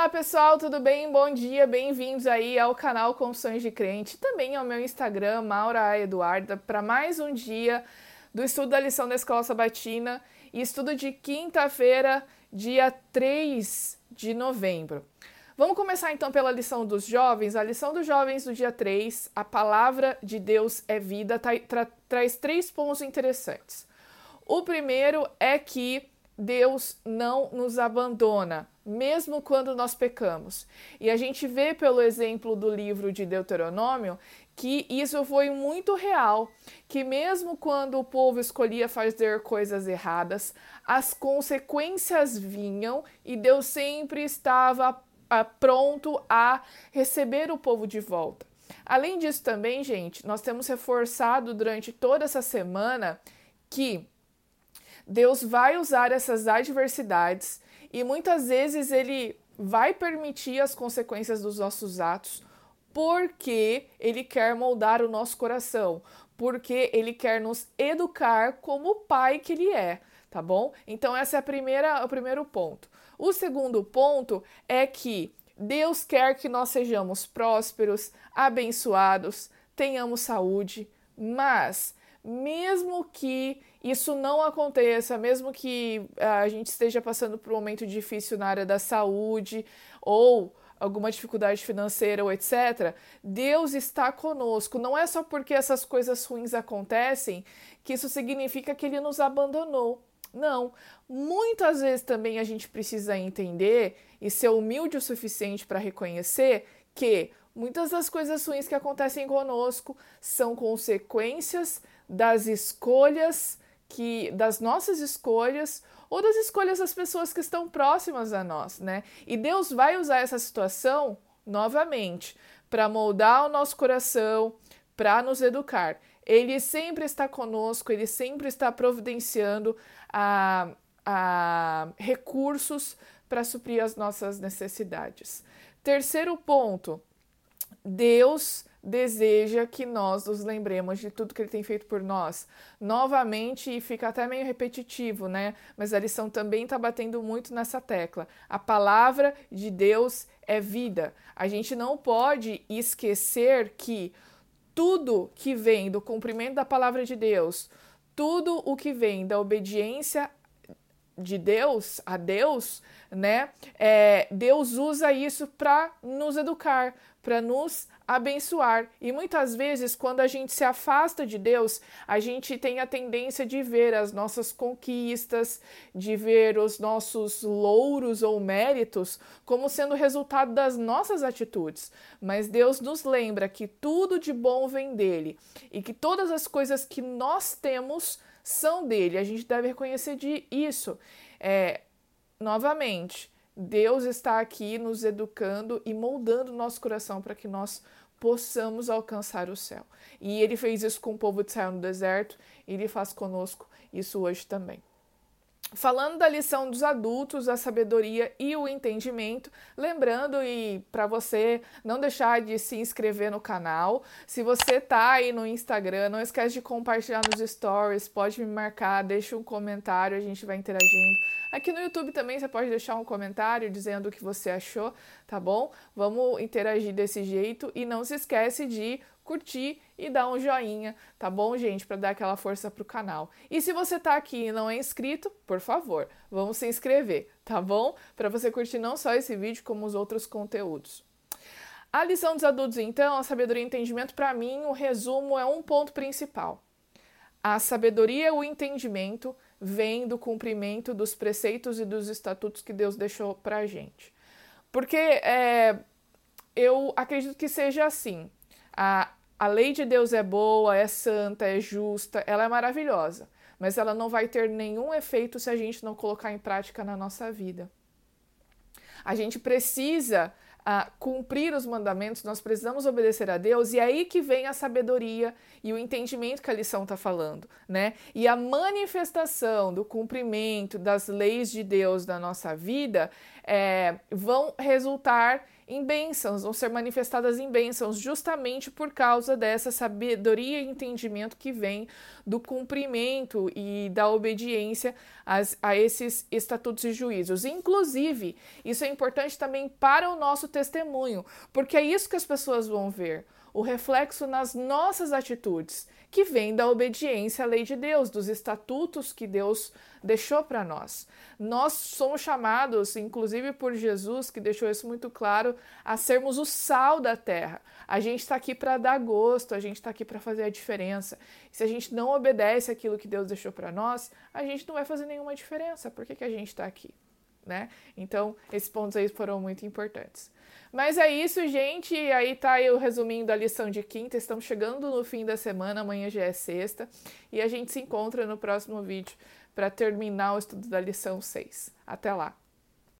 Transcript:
Olá pessoal, tudo bem? Bom dia, bem-vindos aí ao canal Confissões de Crente, também ao meu Instagram, Maura Eduarda, para mais um dia do estudo da lição da Escola Sabatina e estudo de quinta-feira, dia 3 de novembro. Vamos começar então pela lição dos jovens. A lição dos jovens do dia 3, a palavra de Deus é vida, tra tra traz três pontos interessantes. O primeiro é que Deus não nos abandona, mesmo quando nós pecamos. E a gente vê pelo exemplo do livro de Deuteronômio que isso foi muito real, que mesmo quando o povo escolhia fazer coisas erradas, as consequências vinham e Deus sempre estava ah, pronto a receber o povo de volta. Além disso também, gente, nós temos reforçado durante toda essa semana que Deus vai usar essas adversidades e muitas vezes ele vai permitir as consequências dos nossos atos porque ele quer moldar o nosso coração, porque ele quer nos educar como o pai que ele é, tá bom? Então essa é a primeira, o primeiro ponto. O segundo ponto é que Deus quer que nós sejamos prósperos, abençoados, tenhamos saúde, mas mesmo que isso não aconteça, mesmo que ah, a gente esteja passando por um momento difícil na área da saúde ou alguma dificuldade financeira ou etc., Deus está conosco. Não é só porque essas coisas ruins acontecem que isso significa que Ele nos abandonou. Não. Muitas vezes também a gente precisa entender e ser humilde o suficiente para reconhecer que muitas das coisas ruins que acontecem conosco são consequências das escolhas que das nossas escolhas ou das escolhas das pessoas que estão próximas a nós, né? E Deus vai usar essa situação novamente para moldar o nosso coração, para nos educar. Ele sempre está conosco, ele sempre está providenciando a, a recursos para suprir as nossas necessidades. Terceiro ponto, Deus deseja que nós nos lembremos de tudo que ele tem feito por nós. Novamente, e fica até meio repetitivo, né? Mas a lição também está batendo muito nessa tecla. A palavra de Deus é vida. A gente não pode esquecer que tudo que vem do cumprimento da palavra de Deus, tudo o que vem da obediência de Deus a Deus, né? É, Deus usa isso para nos educar, para nos abençoar. E muitas vezes, quando a gente se afasta de Deus, a gente tem a tendência de ver as nossas conquistas, de ver os nossos louros ou méritos como sendo resultado das nossas atitudes. Mas Deus nos lembra que tudo de bom vem dele e que todas as coisas que nós temos são dele. A gente deve reconhecer de isso. É, novamente, Deus está aqui nos educando e moldando nosso coração para que nós possamos alcançar o céu. E ele fez isso com o povo de Israel no deserto, e ele faz conosco isso hoje também. Falando da lição dos adultos, a sabedoria e o entendimento, lembrando e para você não deixar de se inscrever no canal. Se você tá aí no Instagram, não esquece de compartilhar nos stories, pode me marcar, deixa um comentário, a gente vai interagindo. Aqui no YouTube também você pode deixar um comentário dizendo o que você achou, tá bom? Vamos interagir desse jeito e não se esquece de curtir e dar um joinha, tá bom, gente, para dar aquela força pro canal. E se você tá aqui e não é inscrito, por favor, vamos se inscrever, tá bom? Para você curtir não só esse vídeo como os outros conteúdos. A lição dos adultos, então, a sabedoria e entendimento, para mim, o resumo é um ponto principal. A sabedoria e o entendimento vem do cumprimento dos preceitos e dos estatutos que Deus deixou para a gente. Porque é, eu acredito que seja assim. A, a lei de Deus é boa, é santa, é justa, ela é maravilhosa, mas ela não vai ter nenhum efeito se a gente não colocar em prática na nossa vida. A gente precisa a cumprir os mandamentos, nós precisamos obedecer a Deus, e é aí que vem a sabedoria e o entendimento que a lição está falando, né? E a manifestação do cumprimento das leis de Deus na nossa vida é, vão resultar em bênçãos, vão ser manifestadas em bênçãos, justamente por causa dessa sabedoria e entendimento que vem do cumprimento e da obediência as, a esses estatutos e juízos. Inclusive, isso é importante também para o nosso testemunho, porque é isso que as pessoas vão ver o reflexo nas nossas atitudes, que vem da obediência à lei de Deus, dos estatutos que Deus deixou para nós. Nós somos chamados, inclusive por Jesus, que deixou isso muito claro, a sermos o sal da terra. A gente está aqui para dar gosto, a gente está aqui para fazer a diferença. Se a gente não obedece aquilo que Deus deixou para nós, a gente não vai fazer nenhuma diferença. Por que, que a gente está aqui? Né? Então, esses pontos aí foram muito importantes. Mas é isso, gente. Aí tá eu resumindo a lição de quinta. Estamos chegando no fim da semana, amanhã já é sexta. E a gente se encontra no próximo vídeo para terminar o estudo da lição 6. Até lá!